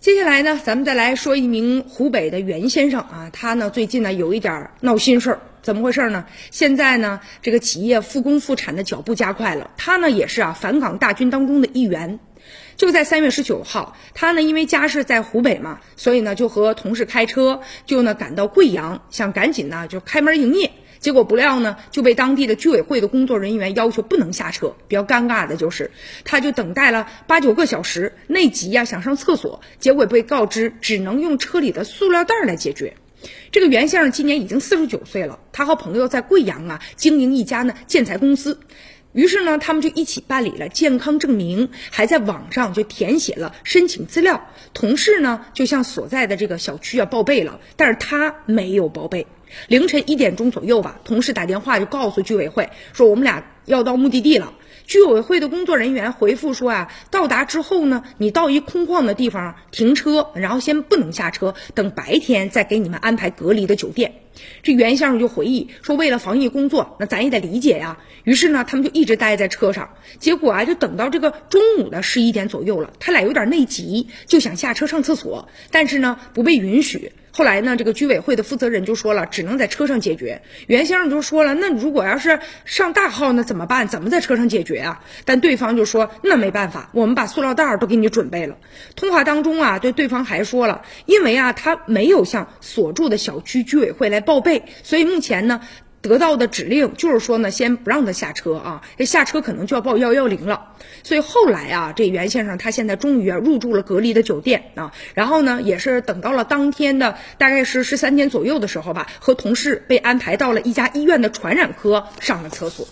接下来呢，咱们再来说一名湖北的袁先生啊，他呢最近呢有一点闹心事儿，怎么回事呢？现在呢这个企业复工复产的脚步加快了，他呢也是啊返岗大军当中的一员。就在三月十九号，他呢因为家是在湖北嘛，所以呢就和同事开车就呢赶到贵阳，想赶紧呢就开门营业。结果不料呢，就被当地的居委会的工作人员要求不能下车。比较尴尬的就是，他就等待了八九个小时，内急呀，想上厕所，结果被告知只能用车里的塑料袋来解决。这个袁先生今年已经四十九岁了，他和朋友在贵阳啊经营一家呢建材公司。于是呢，他们就一起办理了健康证明，还在网上就填写了申请资料。同事呢，就向所在的这个小区啊报备了，但是他没有报备。凌晨一点钟左右吧，同事打电话就告诉居委会说，我们俩要到目的地了。居委会的工作人员回复说啊，到达之后呢，你到一空旷的地方停车，然后先不能下车，等白天再给你们安排隔离的酒店。这袁先生就回忆说，为了防疫工作，那咱也得理解呀。于是呢，他们就一直待在车上。结果啊，就等到这个中午的十一点左右了，他俩有点内急，就想下车上厕所，但是呢，不被允许。后来呢，这个居委会的负责人就说了，只能在车上解决。袁先生就说了，那如果要是上大号，那怎么办？怎么在车上解决啊？但对方就说，那没办法，我们把塑料袋都给你准备了。通话当中啊，对对方还说了，因为啊，他没有向所住的小区居委会来报备，所以目前呢。得到的指令就是说呢，先不让他下车啊，这下车可能就要报幺幺零了。所以后来啊，这袁先生他现在终于啊入住了隔离的酒店啊，然后呢，也是等到了当天的大概是十三天左右的时候吧，和同事被安排到了一家医院的传染科上了厕所。